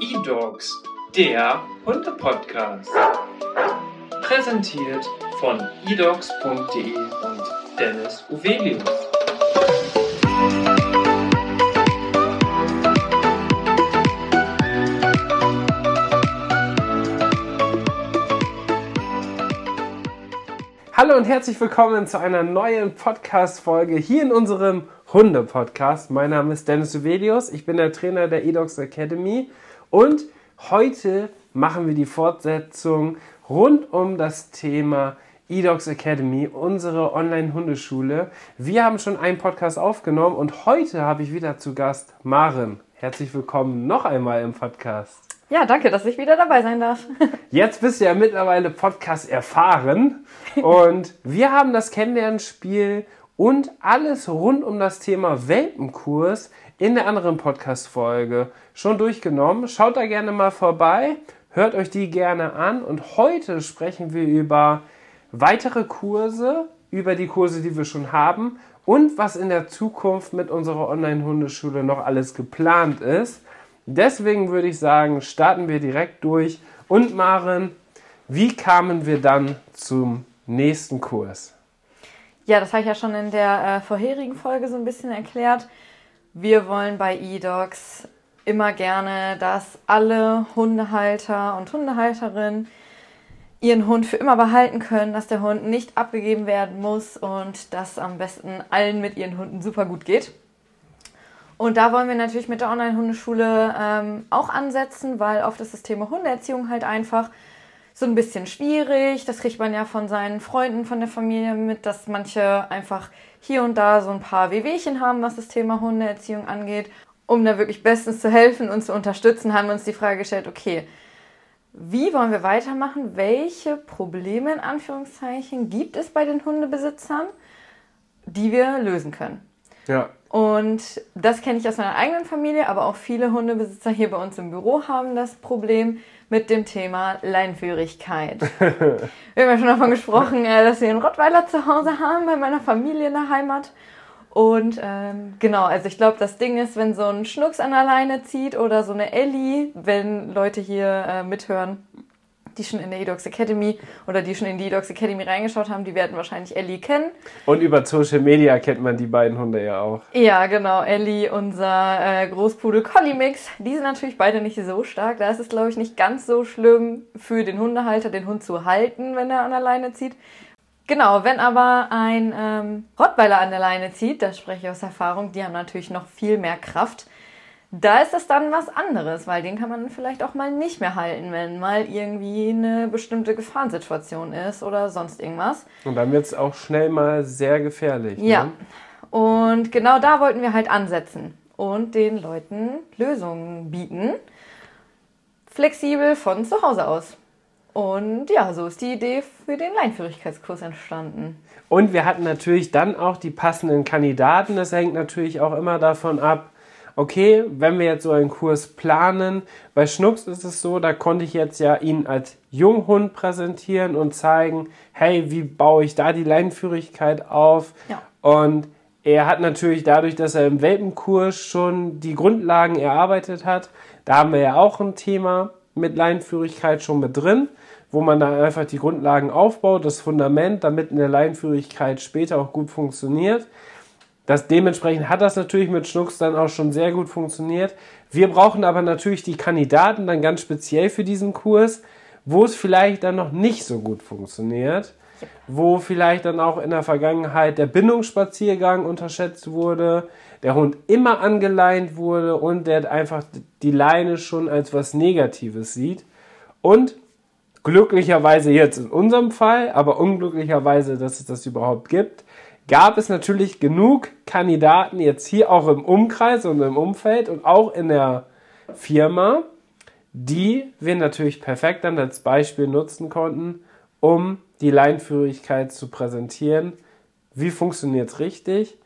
E-Dogs, der Hunde-Podcast. Präsentiert von edogs.de und Dennis Uvelius. Hallo und herzlich willkommen zu einer neuen Podcast-Folge hier in unserem Hunde-Podcast. Mein Name ist Dennis Uvelius, ich bin der Trainer der eDogs Academy und heute machen wir die Fortsetzung rund um das Thema eDogs Academy, unsere Online-Hundeschule. Wir haben schon einen Podcast aufgenommen und heute habe ich wieder zu Gast Maren. Herzlich willkommen noch einmal im Podcast. Ja, danke, dass ich wieder dabei sein darf. Jetzt bist du ja mittlerweile Podcast erfahren und wir haben das Kennenlernspiel und alles rund um das Thema Welpenkurs in der anderen Podcast-Folge schon durchgenommen. Schaut da gerne mal vorbei, hört euch die gerne an und heute sprechen wir über weitere Kurse, über die Kurse, die wir schon haben und was in der Zukunft mit unserer Online-Hundeschule noch alles geplant ist. Deswegen würde ich sagen, starten wir direkt durch. Und Maren, wie kamen wir dann zum nächsten Kurs? Ja, das habe ich ja schon in der äh, vorherigen Folge so ein bisschen erklärt. Wir wollen bei eDogs immer gerne, dass alle Hundehalter und Hundehalterinnen ihren Hund für immer behalten können, dass der Hund nicht abgegeben werden muss und dass am besten allen mit ihren Hunden super gut geht. Und da wollen wir natürlich mit der Online-Hundeschule ähm, auch ansetzen, weil oft ist das Thema Hundeerziehung halt einfach so ein bisschen schwierig. Das kriegt man ja von seinen Freunden, von der Familie mit, dass manche einfach hier und da so ein paar Wehwehchen haben, was das Thema Hundeerziehung angeht. Um da wirklich bestens zu helfen und zu unterstützen, haben wir uns die Frage gestellt, okay, wie wollen wir weitermachen? Welche Probleme in Anführungszeichen gibt es bei den Hundebesitzern, die wir lösen können? Ja. Und das kenne ich aus meiner eigenen Familie, aber auch viele Hundebesitzer hier bei uns im Büro haben das Problem mit dem Thema Leinführigkeit. wir haben ja schon davon gesprochen, äh, dass wir einen Rottweiler zu Hause haben bei meiner Familie in der Heimat. Und ähm, genau, also ich glaube, das Ding ist, wenn so ein Schnucks an der Leine zieht oder so eine Ellie, wenn Leute hier äh, mithören, die schon in der eDogs Academy oder die schon in die eDogs Academy reingeschaut haben, die werden wahrscheinlich Ellie kennen. Und über Social Media kennt man die beiden Hunde ja auch. Ja, genau. Ellie, unser äh, Großpudel Collie Mix. Die sind natürlich beide nicht so stark. Da ist es, glaube ich, nicht ganz so schlimm für den Hundehalter, den Hund zu halten, wenn er an der Leine zieht. Genau, wenn aber ein ähm, Rottweiler an der Leine zieht, das spreche ich aus Erfahrung, die haben natürlich noch viel mehr Kraft da ist das dann was anderes, weil den kann man vielleicht auch mal nicht mehr halten, wenn mal irgendwie eine bestimmte Gefahrensituation ist oder sonst irgendwas. Und dann wird es auch schnell mal sehr gefährlich. Ja. Ne? Und genau da wollten wir halt ansetzen und den Leuten Lösungen bieten. Flexibel von zu Hause aus. Und ja, so ist die Idee für den Leinführigkeitskurs entstanden. Und wir hatten natürlich dann auch die passenden Kandidaten. Das hängt natürlich auch immer davon ab, okay, wenn wir jetzt so einen Kurs planen, bei Schnucks ist es so, da konnte ich jetzt ja ihn als Junghund präsentieren und zeigen, hey, wie baue ich da die Leinführigkeit auf? Ja. Und er hat natürlich dadurch, dass er im Welpenkurs schon die Grundlagen erarbeitet hat, da haben wir ja auch ein Thema mit Leinführigkeit schon mit drin, wo man dann einfach die Grundlagen aufbaut, das Fundament, damit eine Leinführigkeit später auch gut funktioniert. Das, dementsprechend hat das natürlich mit Schnucks dann auch schon sehr gut funktioniert. Wir brauchen aber natürlich die Kandidaten dann ganz speziell für diesen Kurs, wo es vielleicht dann noch nicht so gut funktioniert, wo vielleicht dann auch in der Vergangenheit der Bindungsspaziergang unterschätzt wurde, der Hund immer angeleint wurde und der einfach die Leine schon als was Negatives sieht. Und glücklicherweise jetzt in unserem Fall, aber unglücklicherweise, dass es das überhaupt gibt, gab es natürlich genug Kandidaten jetzt hier auch im Umkreis und im Umfeld und auch in der Firma, die wir natürlich perfekt dann als Beispiel nutzen konnten, um die Leinführigkeit zu präsentieren. Wie funktioniert es richtig?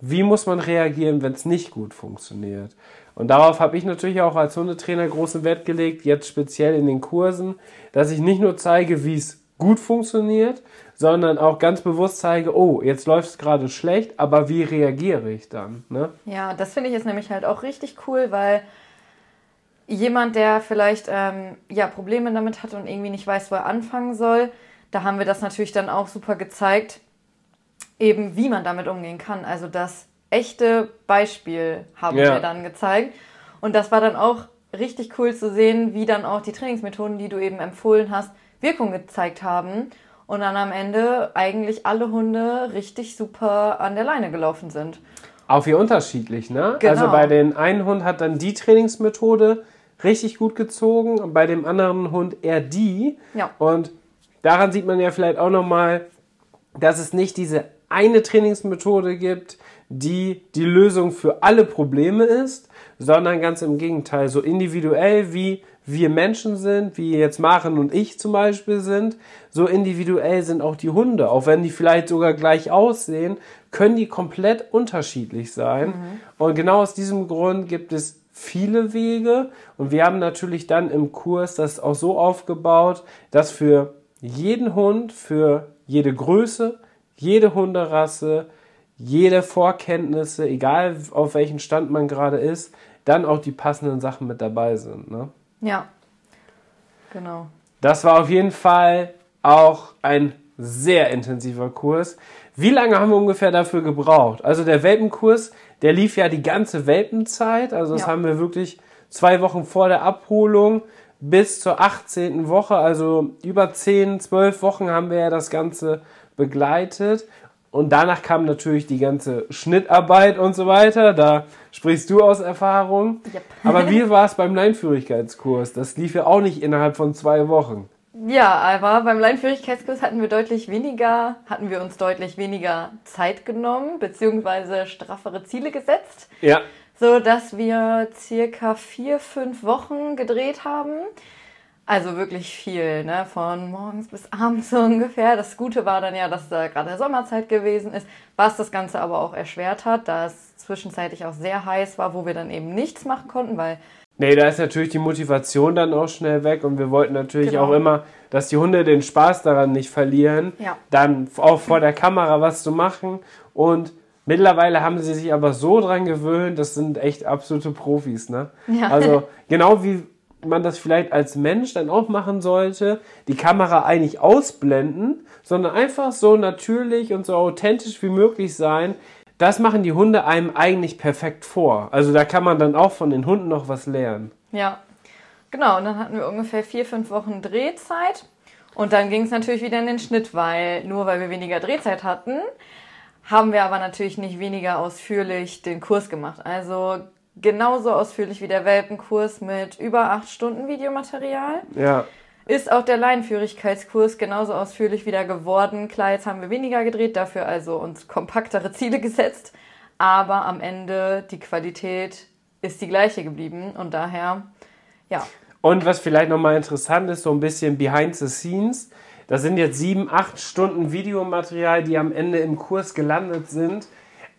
Wie muss man reagieren, wenn es nicht gut funktioniert? Und darauf habe ich natürlich auch als Hundetrainer großen Wert gelegt, jetzt speziell in den Kursen, dass ich nicht nur zeige, wie es gut funktioniert, sondern auch ganz bewusst zeige, oh, jetzt läuft es gerade schlecht, aber wie reagiere ich dann? Ne? Ja, das finde ich jetzt nämlich halt auch richtig cool, weil jemand, der vielleicht ähm, ja, Probleme damit hat und irgendwie nicht weiß, wo er anfangen soll, da haben wir das natürlich dann auch super gezeigt, eben wie man damit umgehen kann. Also das echte Beispiel haben Ja. wir dann gezeigt. Und das war dann auch richtig cool zu sehen, wie dann auch die Trainingsmethoden, die du eben empfohlen hast, Wirkung gezeigt haben. Und dann am Ende eigentlich alle Hunde richtig super an der Leine gelaufen sind. Auch wie unterschiedlich, ne? Genau. Also bei den einen Hund hat dann die Trainingsmethode richtig gut gezogen und bei dem anderen Hund eher die. Ja. Und daran sieht man ja vielleicht auch nochmal, dass es nicht diese eine Trainingsmethode gibt, die die Lösung für alle Probleme ist, sondern ganz im Gegenteil, so individuell wie wir Menschen sind, wie jetzt Maren und ich zum Beispiel sind, so individuell sind auch die Hunde. Auch wenn die vielleicht sogar gleich aussehen, können die komplett unterschiedlich sein. Und genau aus diesem Grund gibt es viele Wege. Und wir haben natürlich dann im Kurs das auch so aufgebaut, dass für jeden Hund, für jede Größe, jede Hunderasse, jede Vorkenntnisse, egal auf welchem Stand man gerade ist, dann auch die passenden Sachen mit dabei sind. Ne? Ja. Genau. Das war auf jeden Fall auch ein sehr intensiver Kurs. Wie lange haben wir ungefähr dafür gebraucht? Also der Welpenkurs, der lief ja die ganze Welpenzeit. Also das Ja. haben wir wirklich zwei Wochen vor der Abholung bis zur 18. Woche, also über 10, 12 Wochen haben wir ja das Ganze begleitet. Und danach kam natürlich die ganze Schnittarbeit und so weiter. Da sprichst du aus Erfahrung. Yep. Aber wie war es beim Leinführigkeitskurs? Das lief ja auch nicht innerhalb von zwei Wochen. Ja, aber beim Leinführigkeitskurs hatten wir deutlich weniger, hatten wir uns deutlich weniger Zeit genommen, beziehungsweise straffere Ziele gesetzt, Ja. so dass wir circa vier, fünf Wochen gedreht haben. Also wirklich viel, ne? Von morgens bis abends so ungefähr. Das Gute war dann ja, dass da gerade Sommerzeit gewesen ist, was das Ganze aber auch erschwert hat, da es zwischenzeitlich auch sehr heiß war, wo wir dann eben nichts machen konnten, weil Nee, da ist natürlich die Motivation dann auch schnell weg und wir wollten natürlich Genau. auch immer, dass die Hunde den Spaß daran nicht verlieren, Ja. dann auch vor der Kamera was zu machen und mittlerweile haben sie sich aber so dran gewöhnt, das sind echt absolute Profis, ne? Ja. Also genau wie man das vielleicht als Mensch dann auch machen sollte, die Kamera eigentlich ausblenden, sondern einfach so natürlich und so authentisch wie möglich sein. Das machen die Hunde einem eigentlich perfekt vor. Also da kann man dann auch von den Hunden noch was lernen. Ja, genau. Und dann hatten wir ungefähr vier, fünf Wochen Drehzeit. Und dann ging es natürlich wieder in den Schnitt, weil nur weil wir weniger Drehzeit hatten, haben wir aber natürlich nicht weniger ausführlich den Kurs gemacht. Also genauso ausführlich wie der Welpenkurs mit über acht Stunden Videomaterial. Ja, Ist auch der Leinenführigkeitskurs genauso ausführlich wieder geworden. Klar, jetzt haben wir weniger gedreht, dafür also uns kompaktere Ziele gesetzt. Aber am Ende die Qualität ist die gleiche geblieben und daher, ja, Und was vielleicht nochmal interessant ist, so ein bisschen behind the scenes. Das sind jetzt sieben, acht Stunden Videomaterial, die am Ende im Kurs gelandet sind.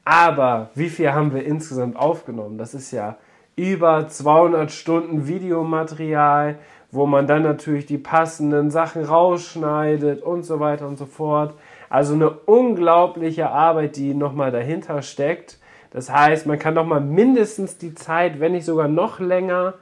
Aber wie viel haben wir insgesamt aufgenommen? Das ist ja über 200 Stunden Videomaterial, wo man dann natürlich die passenden Sachen rausschneidet und so weiter und so fort. Also eine unglaubliche Arbeit, die nochmal dahinter steckt. Das heißt, man kann nochmal mindestens die Zeit, wenn nicht sogar noch länger,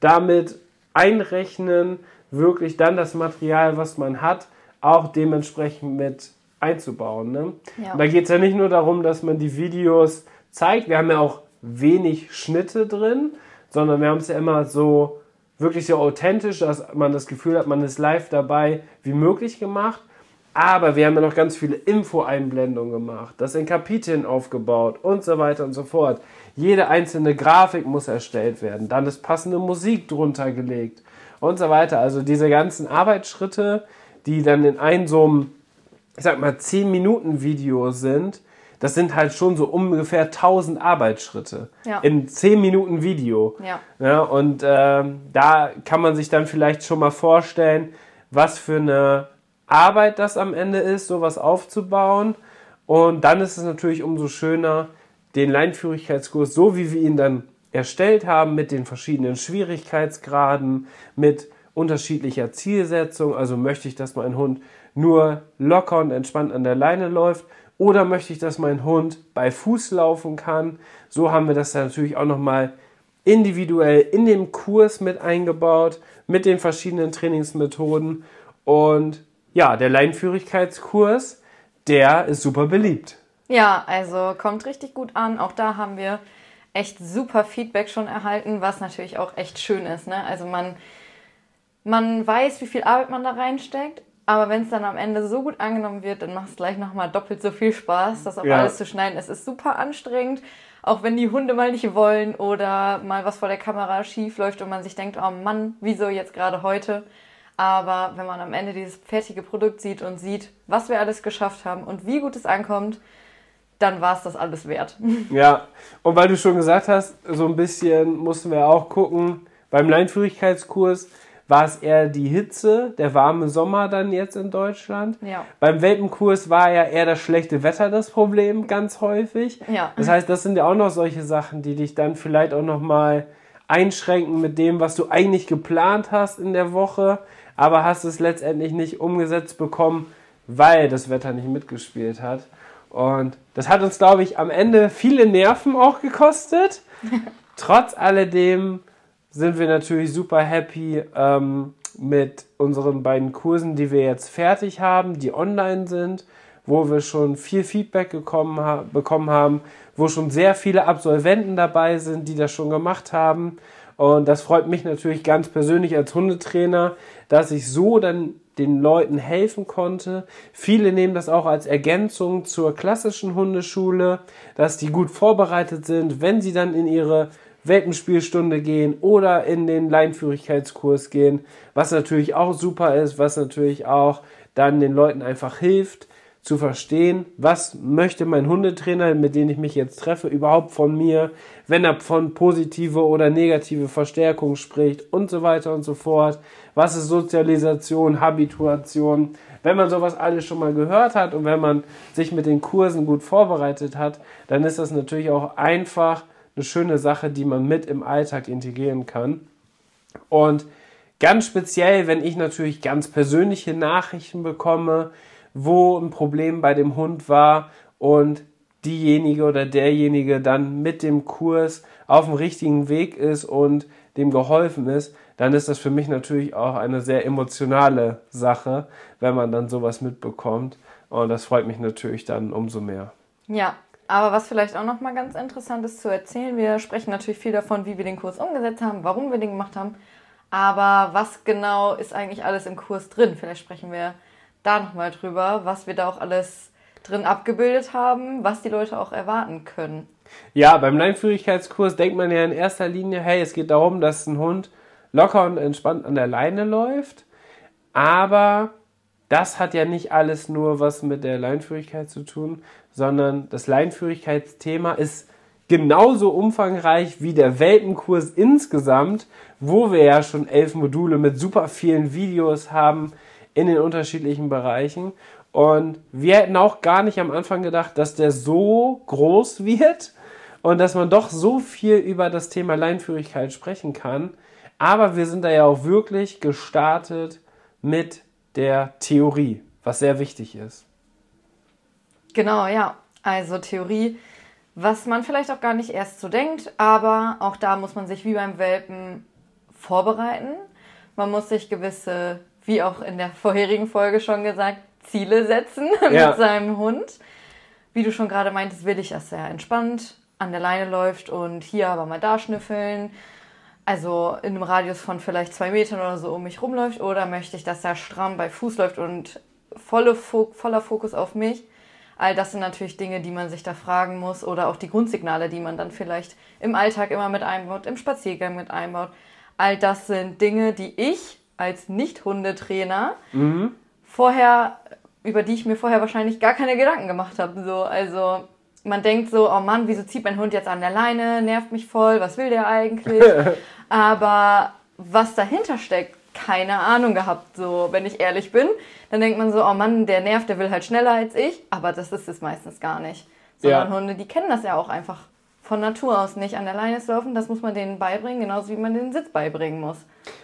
damit einrechnen, wirklich dann das Material, was man hat, auch dementsprechend mit einzubauen. Ne? Ja. Da geht es ja nicht nur darum, dass man die Videos zeigt, wir haben ja auch wenig Schnitte drin, sondern wir haben es ja immer so wirklich so authentisch, dass man das Gefühl hat, man ist live dabei, wie möglich gemacht. Aber wir haben ja noch ganz viele Info-Einblendungen gemacht, das in Kapiteln aufgebaut und so weiter und so fort. Jede einzelne Grafik muss erstellt werden, dann ist passende Musik drunter gelegt und so weiter. Also diese ganzen Arbeitsschritte, die dann in einem so einem, ich sag mal, 10 Minuten Video sind, das sind halt schon so ungefähr 1000 Arbeitsschritte Ja. in 10 Minuten Video. Ja. Ja, und ähm, da kann man sich dann vielleicht schon mal vorstellen, was für eine Arbeit das am Ende ist, sowas aufzubauen. Und dann ist es natürlich umso schöner, den Leinführigkeitskurs, so wie wir ihn dann erstellt haben, mit den verschiedenen Schwierigkeitsgraden, mit unterschiedlicher Zielsetzung. Also möchte ich, dass mein Hund nur locker und entspannt an der Leine läuft oder möchte ich, dass mein Hund bei Fuß laufen kann. So haben wir das dann natürlich auch nochmal individuell in dem Kurs mit eingebaut, mit den verschiedenen Trainingsmethoden. Und ja, der Leinführigkeitskurs, der ist super beliebt. Ja, also kommt richtig gut an. Auch da haben wir echt super Feedback schon erhalten, was natürlich auch echt schön ist. Ne? Also man, man weiß, wie viel Arbeit man da reinsteckt, aber wenn es dann am Ende so gut angenommen wird, dann macht es gleich nochmal doppelt so viel Spaß, das auf ja. alles zu schneiden. Es ist super anstrengend, auch wenn die Hunde mal nicht wollen oder mal was vor der Kamera schief läuft und man sich denkt, oh Mann, wieso jetzt gerade heute? Aber wenn man am Ende dieses fertige Produkt sieht und sieht, was wir alles geschafft haben und wie gut es ankommt, dann war es das alles wert. Ja, und weil du schon gesagt hast, so ein bisschen mussten wir auch gucken, beim Leinführigkeitskurs war es eher die Hitze, der warme Sommer dann jetzt in Deutschland. Ja. Beim Welpenkurs war ja eher das schlechte Wetter das Problem ganz häufig. Ja. Das heißt, das sind ja auch noch solche Sachen, die dich dann vielleicht auch noch mal einschränken mit dem, was du eigentlich geplant hast in der Woche, aber hast es letztendlich nicht umgesetzt bekommen, weil das Wetter nicht mitgespielt hat. Und das hat uns, glaube ich, am Ende viele Nerven auch gekostet. Trotz alledem sind wir natürlich super happy ähm, mit unseren beiden Kursen, die wir jetzt fertig haben, die online sind, wo wir schon viel Feedback gekommen ha bekommen haben, wo schon sehr viele Absolventen dabei sind, die das schon gemacht haben. Und das freut mich natürlich ganz persönlich als Hundetrainer, dass ich so dann den Leuten helfen konnte. Viele nehmen das auch als Ergänzung zur klassischen Hundeschule, dass die gut vorbereitet sind, wenn sie dann in ihre Welpenspielstunde gehen oder in den Leinführigkeitskurs gehen, was natürlich auch super ist, was natürlich auch dann den Leuten einfach hilft zu verstehen, was möchte mein Hundetrainer, mit dem ich mich jetzt treffe, überhaupt von mir, wenn er von positive oder negative Verstärkung spricht und so weiter und so fort. Was ist Sozialisation, Habituation? Wenn man sowas alles schon mal gehört hat und wenn man sich mit den Kursen gut vorbereitet hat, dann ist das natürlich auch einfach eine schöne Sache, die man mit im Alltag integrieren kann. Und ganz speziell, wenn ich natürlich ganz persönliche Nachrichten bekomme, wo ein Problem bei dem Hund war und diejenige oder derjenige dann mit dem Kurs auf dem richtigen Weg ist und dem geholfen ist, dann ist das für mich natürlich auch eine sehr emotionale Sache, wenn man dann sowas mitbekommt. Und das freut mich natürlich dann umso mehr. Ja, aber was vielleicht auch nochmal ganz interessant ist zu erzählen, wir sprechen natürlich viel davon, wie wir den Kurs umgesetzt haben, warum wir den gemacht haben. Aber was genau ist eigentlich alles im Kurs drin? Vielleicht sprechen wir da nochmal drüber, was wir da auch alles drin abgebildet haben, was die Leute auch erwarten können. Ja, beim Leinführigkeitskurs denkt man ja in erster Linie, hey, es geht darum, dass ein Hund locker und entspannt an der Leine läuft. Aber das hat ja nicht alles nur was mit der Leinführigkeit zu tun, sondern das Leinführigkeitsthema ist genauso umfangreich wie der Welpenkurs insgesamt, wo wir ja schon elf Module mit super vielen Videos haben in den unterschiedlichen Bereichen. Und wir hätten auch gar nicht am Anfang gedacht, dass der so groß wird und dass man doch so viel über das Thema Leinführigkeit sprechen kann. Aber wir sind da ja auch wirklich gestartet mit der Theorie, was sehr wichtig ist. Genau, ja. Also Theorie, was man vielleicht auch gar nicht erst so denkt, aber auch da muss man sich wie beim Welpen vorbereiten. Man muss sich gewisse, wie auch in der vorherigen Folge schon gesagt, Ziele setzen ja. mit seinem Hund. Wie du schon gerade meintest, will ich, dass er entspannt an der Leine läuft und hier aber mal da schnüffeln. Also in einem Radius von vielleicht zwei Metern oder so um mich rumläuft. Oder möchte ich, dass er stramm bei Fuß läuft und volle, voller Fokus auf mich. All das sind natürlich Dinge, die man sich da fragen muss oder auch die Grundsignale, die man dann vielleicht im Alltag immer mit einbaut, im Spaziergang mit einbaut. All das sind Dinge, die ich als Nicht-Hundetrainer mhm. vorher, über die ich mir vorher wahrscheinlich gar keine Gedanken gemacht habe. So, also man denkt so, oh Mann, wieso zieht mein Hund jetzt an der Leine, nervt mich voll, was will der eigentlich? Aber was dahinter steckt, keine Ahnung gehabt, so, wenn ich ehrlich bin. Dann denkt man so, oh Mann, der nervt, der will halt schneller als ich. Aber das ist es meistens gar nicht. Sondern ja. Hunde, die kennen das ja auch einfach von Natur aus nicht an der Leine zu laufen. Das muss man denen beibringen, genauso wie man den Sitz beibringen muss.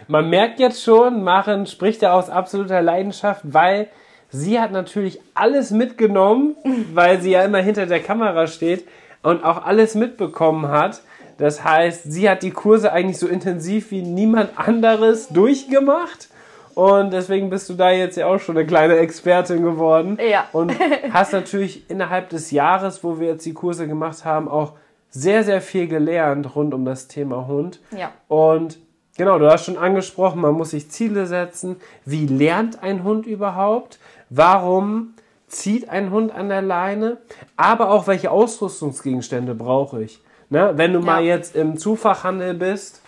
Man merkt jetzt schon, Maren spricht da aus absoluter Leidenschaft, weil sie hat natürlich alles mitgenommen, weil sie ja immer hinter der Kamera steht und auch alles mitbekommen hat. Das heißt, sie hat die Kurse eigentlich so intensiv wie niemand anderes durchgemacht. Und deswegen bist du da jetzt ja auch schon eine kleine Expertin geworden. Ja. Und hast natürlich innerhalb des Jahres, wo wir jetzt die Kurse gemacht haben, auch sehr, sehr viel gelernt rund um das Thema Hund. Ja. Und genau, du hast schon angesprochen, man muss sich Ziele setzen. Wie lernt ein Hund überhaupt? Warum zieht ein Hund an der Leine? Aber auch, welche Ausrüstungsgegenstände brauche ich? Ne? Wenn du Ja. mal jetzt im Zufachhandel bist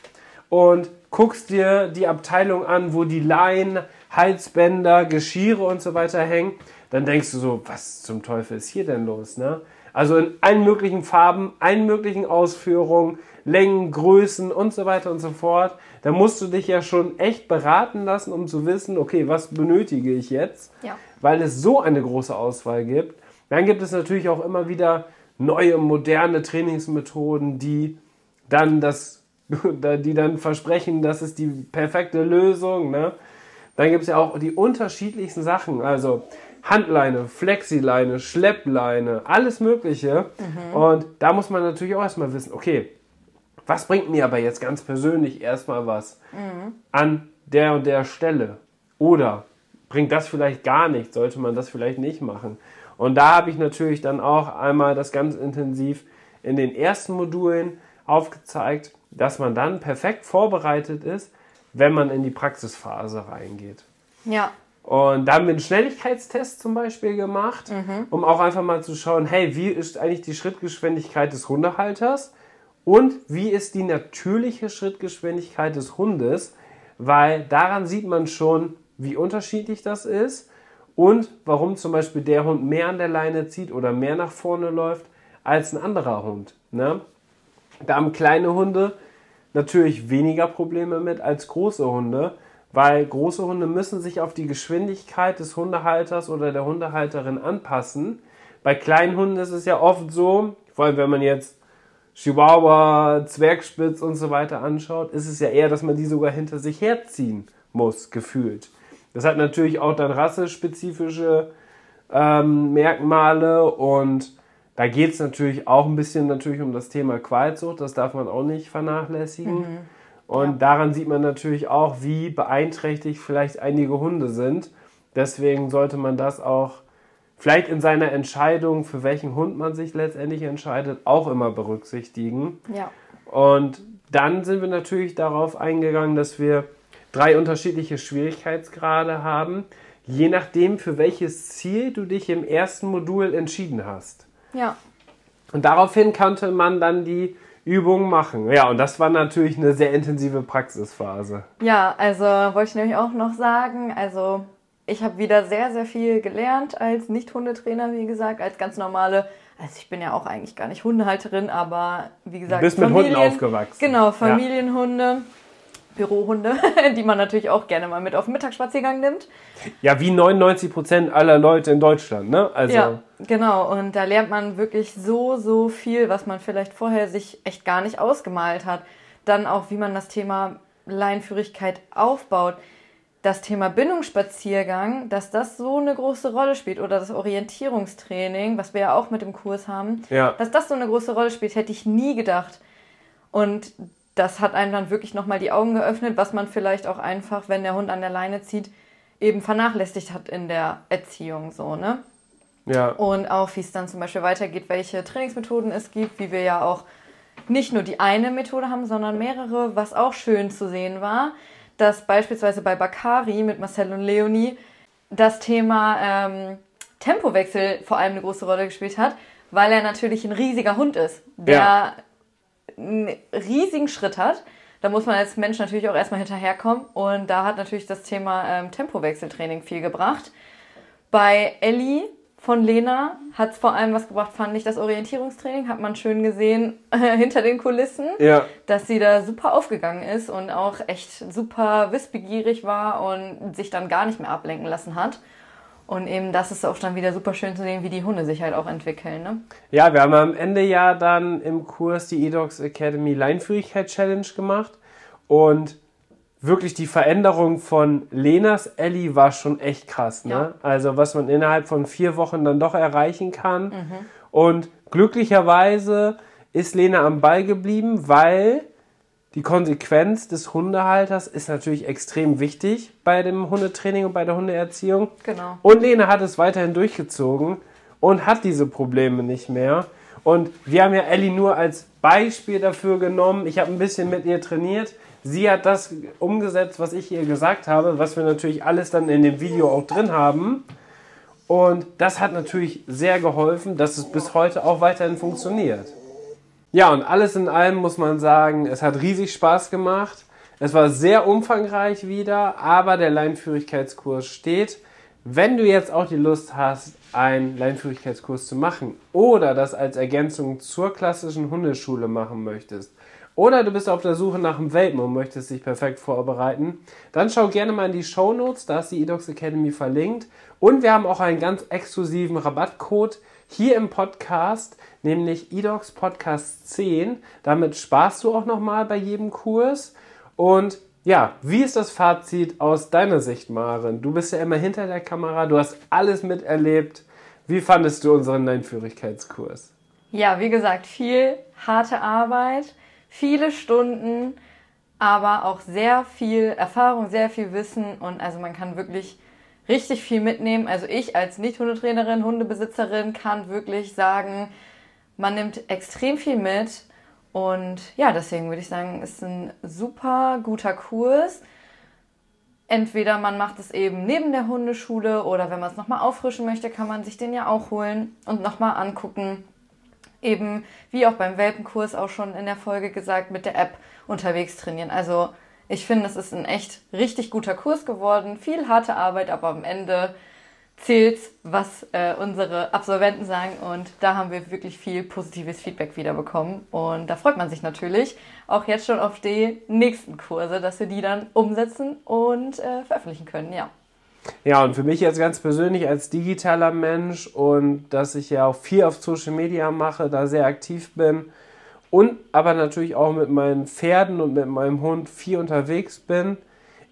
und guckst dir die Abteilung an, wo die Leinen, Halsbänder, Geschirre und so weiter hängen, dann denkst du so, was zum Teufel ist hier denn los? Ne? Also in allen möglichen Farben, allen möglichen Ausführungen, Längen, Größen und so weiter und so fort. Da musst du dich ja schon echt beraten lassen, um zu wissen, okay, was benötige ich jetzt? Ja. Weil es so eine große Auswahl gibt. Dann gibt es natürlich auch immer wieder neue, moderne Trainingsmethoden, die dann das, die dann versprechen, das ist die perfekte Lösung. Ne? Dann gibt es ja auch die unterschiedlichsten Sachen, also Handleine, Flexileine, Schleppleine, alles Mögliche. Und da muss man natürlich auch erstmal wissen, okay, was bringt mir aber jetzt ganz persönlich erstmal was an der und der Stelle? Oder bringt das vielleicht gar nichts? Sollte man das vielleicht nicht machen? Und da habe ich natürlich dann auch einmal das ganz intensiv in den ersten Modulen aufgezeigt, dass man dann perfekt vorbereitet ist, wenn man in die Praxisphase reingeht. Ja. Und da haben wir einen Schnelligkeitstest zum Beispiel gemacht, um auch einfach mal zu schauen, hey, wie ist eigentlich die Schrittgeschwindigkeit des Hundehalters und wie ist die natürliche Schrittgeschwindigkeit des Hundes, weil daran sieht man schon, wie unterschiedlich das ist und warum zum Beispiel der Hund mehr an der Leine zieht oder mehr nach vorne läuft als ein anderer Hund. Ne? Da haben kleine Hunde natürlich weniger Probleme mit als große Hunde, weil große Hunde müssen sich auf die Geschwindigkeit des Hundehalters oder der Hundehalterin anpassen. Bei kleinen Hunden ist es ja oft so, vor allem wenn man jetzt Chihuahua, Zwergspitz und so weiter anschaut, ist es ja eher, dass man die sogar hinter sich herziehen muss, gefühlt. Das hat natürlich auch dann rassespezifische ähm, Merkmale und da geht es natürlich auch ein bisschen natürlich um das Thema Qualzucht, das darf man auch nicht vernachlässigen. Und daran sieht man natürlich auch, wie beeinträchtigt vielleicht einige Hunde sind. Deswegen sollte man das auch vielleicht in seiner Entscheidung, für welchen Hund man sich letztendlich entscheidet, auch immer berücksichtigen. Ja. Und dann sind wir natürlich darauf eingegangen, dass wir drei unterschiedliche Schwierigkeitsgrade haben, je nachdem, für welches Ziel du dich im ersten Modul entschieden hast. Ja. Und daraufhin konnte man dann die Übungen machen. Ja, und das war natürlich eine sehr intensive Praxisphase. Ja, also wollte ich nämlich auch noch sagen, also ich habe wieder sehr, sehr viel gelernt als Nicht-Hundetrainer, wie gesagt, als ganz normale, also ich bin ja auch eigentlich gar nicht Hundehalterin, aber wie gesagt, Du bist mit Hunden aufgewachsen. Genau, Ja. Familienhunde, Bürohunde, die man natürlich auch gerne mal mit auf den Mittagsspaziergang nimmt. Ja, wie 99 Prozent aller Leute in Deutschland, ne? Also, Ja, genau. Und da lernt man wirklich so, so viel, was man vielleicht vorher sich echt gar nicht ausgemalt hat. Dann auch, wie man das Thema Leinführigkeit aufbaut. Das Thema Bindungsspaziergang, dass das so eine große Rolle spielt oder das Orientierungstraining, was wir ja auch mit dem Kurs haben, Ja. dass das so eine große Rolle spielt, hätte ich nie gedacht. Und das hat einem dann wirklich nochmal die Augen geöffnet, was man vielleicht auch einfach, wenn der Hund an der Leine zieht, eben vernachlässigt hat in der Erziehung so, ne? ja. Und auch, wie es dann zum Beispiel weitergeht, welche Trainingsmethoden es gibt, wie wir ja auch nicht nur die eine Methode haben, sondern mehrere, was auch schön zu sehen war, dass beispielsweise bei Bakari mit Marcel und Leonie das Thema ähm, Tempowechsel vor allem eine große Rolle gespielt hat, weil er natürlich ein riesiger Hund ist, der Ja. einen riesigen Schritt hat. Da muss man als Mensch natürlich auch erstmal hinterherkommen. Und da hat natürlich das Thema ähm, Tempowechseltraining viel gebracht. Bei Ellie von Lena hat es vor allem was gebracht, fand ich, das Orientierungstraining. Hat man schön gesehen hinter den Kulissen, Ja. dass sie da super aufgegangen ist und auch echt super wissbegierig war und sich dann gar nicht mehr ablenken lassen hat. Und eben das ist auch dann wieder super schön zu sehen, wie die Hunde sich halt auch entwickeln. Ne? Ja, wir haben am Ende ja dann im Kurs die eDogs Academy Leinführigkeit Challenge gemacht. Und wirklich die Veränderung von Lenas Ellie war schon echt krass. Ne? Ja. Also was man innerhalb von vier Wochen dann doch erreichen kann. Und glücklicherweise ist Lena am Ball geblieben, weil die Konsequenz des Hundehalters ist natürlich extrem wichtig bei dem Hundetraining und bei der Hundeerziehung. Genau. Und Lena hat es weiterhin durchgezogen und hat diese Probleme nicht mehr. Und wir haben ja Ellie nur als Beispiel dafür genommen. Ich habe ein bisschen mit ihr trainiert. Sie hat das umgesetzt, was ich ihr gesagt habe, was wir natürlich alles dann in dem Video auch drin haben. Und das hat natürlich sehr geholfen, dass es bis heute auch weiterhin funktioniert. Ja, und alles in allem muss man sagen, es hat riesig Spaß gemacht. Es war sehr umfangreich wieder, aber der Leinführigkeitskurs steht. Wenn du jetzt auch die Lust hast, einen Leinführigkeitskurs zu machen oder das als Ergänzung zur klassischen Hundeschule machen möchtest, oder du bist auf der Suche nach einem Welpen und möchtest dich perfekt vorbereiten, dann schau gerne mal in die Show Notes, da ist die eDogs Academy verlinkt. Und wir haben auch einen ganz exklusiven Rabattcode hier im Podcast, nämlich eDogs Podcast 10. Damit sparst du auch nochmal bei jedem Kurs. Und ja, wie ist das Fazit aus deiner Sicht, Maren? Du bist ja immer hinter der Kamera, du hast alles miterlebt. Wie fandest du unseren Leinführigkeitskurs? Ja, wie gesagt, viel harte Arbeit, viele Stunden, aber auch sehr viel Erfahrung, sehr viel Wissen und also man kann wirklich richtig viel mitnehmen. Also ich als Nicht-Hundetrainerin, Hundebesitzerin kann wirklich sagen, man nimmt extrem viel mit und ja, deswegen würde ich sagen, ist ein super guter Kurs. Entweder man macht es eben neben der Hundeschule oder wenn man es nochmal auffrischen möchte, kann man sich den ja auch holen und nochmal angucken. Eben, wie auch beim Welpenkurs auch schon in der Folge gesagt, mit der App unterwegs trainieren. Also ich finde, es ist ein echt richtig guter Kurs geworden. Viel harte Arbeit, aber am Ende zählt, was äh, unsere Absolventen sagen. Und da haben wir wirklich viel positives Feedback wieder bekommen. Und da freut man sich natürlich auch jetzt schon auf die nächsten Kurse, dass wir die dann umsetzen und äh, veröffentlichen können. Ja. Ja, und für mich jetzt ganz persönlich als digitaler Mensch und dass ich ja auch viel auf Social Media mache, da sehr aktiv bin und aber natürlich auch mit meinen Pferden und mit meinem Hund viel unterwegs bin,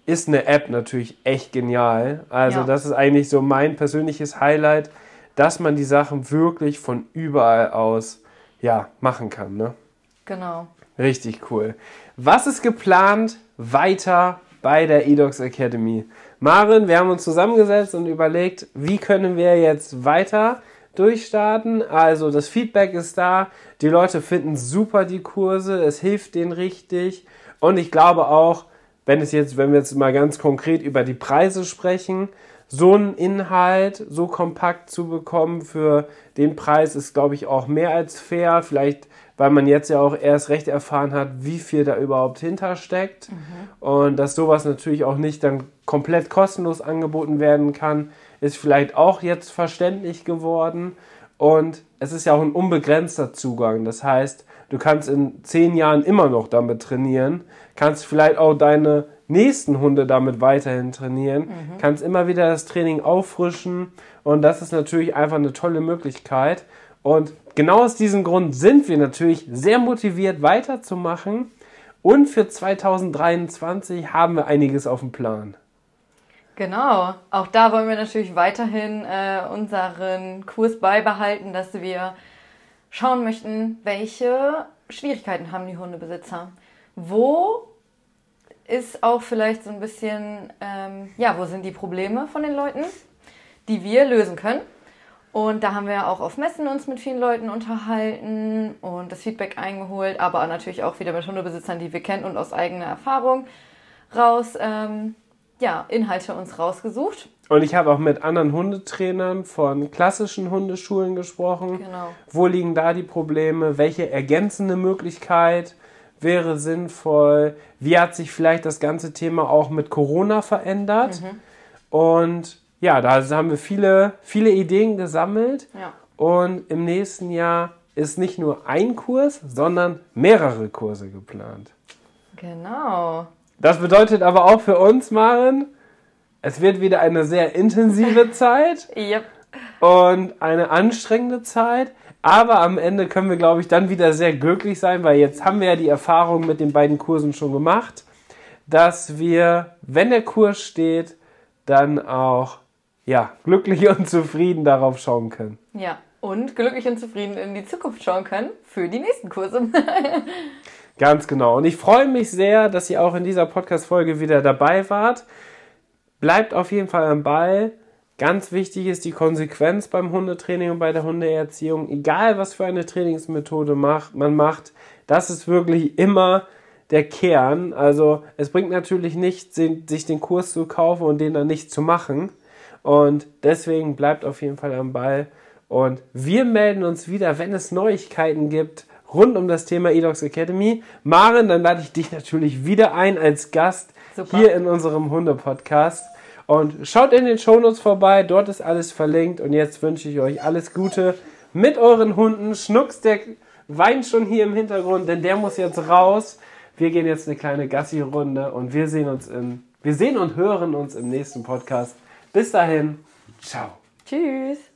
ist eine App natürlich echt genial. Also Ja. das ist eigentlich so mein persönliches Highlight, dass man die Sachen wirklich von überall aus ja, machen kann, ne? Genau. Richtig cool. Was ist geplant weiter bei der eDogs Academy? Maren, wir haben uns zusammengesetzt und überlegt, wie können wir jetzt weiter durchstarten. Also das Feedback ist da, die Leute finden super die Kurse, es hilft denen richtig und ich glaube auch, wenn es jetzt, wenn wir jetzt mal ganz konkret über die Preise sprechen, so einen Inhalt so kompakt zu bekommen für den Preis ist, glaube ich, auch mehr als fair. Vielleicht, weil man jetzt ja auch erst recht erfahren hat, wie viel da überhaupt hintersteckt. Und dass sowas natürlich auch nicht dann komplett kostenlos angeboten werden kann, ist vielleicht auch jetzt verständlich geworden. Und es ist ja auch ein unbegrenzter Zugang. Das heißt, du kannst in zehn Jahren immer noch damit trainieren, kannst vielleicht auch deine nächsten Hunde damit weiterhin trainieren, kannst immer wieder das Training auffrischen und das ist natürlich einfach eine tolle Möglichkeit. Und genau aus diesem Grund sind wir natürlich sehr motiviert weiterzumachen und für 2023 haben wir einiges auf dem Plan. Genau. Auch da wollen wir natürlich weiterhin äh, unseren Kurs beibehalten, dass wir schauen möchten, welche Schwierigkeiten haben die Hundebesitzer. Wo ist auch vielleicht so ein bisschen, ähm, ja, wo sind die Probleme von den Leuten, die wir lösen können. Und da haben wir auch auf Messen uns mit vielen Leuten unterhalten und das Feedback eingeholt, aber natürlich auch wieder mit Hundebesitzern, die wir kennen und aus eigener Erfahrung raus, ähm, ja, Inhalte uns rausgesucht. Und ich habe auch mit anderen Hundetrainern von klassischen Hundeschulen gesprochen. Genau. Wo liegen da die Probleme? Welche ergänzende Möglichkeit wäre sinnvoll? Wie hat sich vielleicht das ganze Thema auch mit Corona verändert? Und ja, da haben wir viele, viele Ideen gesammelt. Ja. Und im nächsten Jahr ist nicht nur ein Kurs, sondern mehrere Kurse geplant. Genau. Das bedeutet aber auch für uns, Maren, Es wird wieder eine sehr intensive Zeit Yep. und eine anstrengende Zeit. Aber am Ende können wir, glaube ich, dann wieder sehr glücklich sein, weil jetzt haben wir ja die Erfahrung mit den beiden Kursen schon gemacht, dass wir, wenn der Kurs steht, dann auch ja, glücklich und zufrieden darauf schauen können. Ja. Und glücklich und zufrieden in die Zukunft schauen können für die nächsten Kurse. Ganz genau. Und ich freue mich sehr, dass ihr auch in dieser Podcast-Folge wieder dabei wart. Bleibt auf jeden Fall am Ball. Ganz wichtig ist die Konsequenz beim Hundetraining und bei der Hundeerziehung. Egal, was für eine Trainingsmethode man macht, das ist wirklich immer der Kern. Also es bringt natürlich nichts, sich den Kurs zu kaufen und den dann nicht zu machen. Und deswegen bleibt auf jeden Fall am Ball. Und wir melden uns wieder, wenn es Neuigkeiten gibt rund um das Thema eDogs Academy. Maren, dann lade ich dich natürlich wieder ein als Gast Super. hier in unserem Hunde-Podcast. Und schaut in den Shownotes vorbei, dort ist alles verlinkt. Und jetzt wünsche ich euch alles Gute mit euren Hunden. Schnucks, der weint schon hier im Hintergrund, denn der muss jetzt raus. Wir gehen jetzt eine kleine Gassi-Runde und wir sehen uns in, wir sehen und hören uns im nächsten Podcast. Bis dahin, ciao. Tschüss.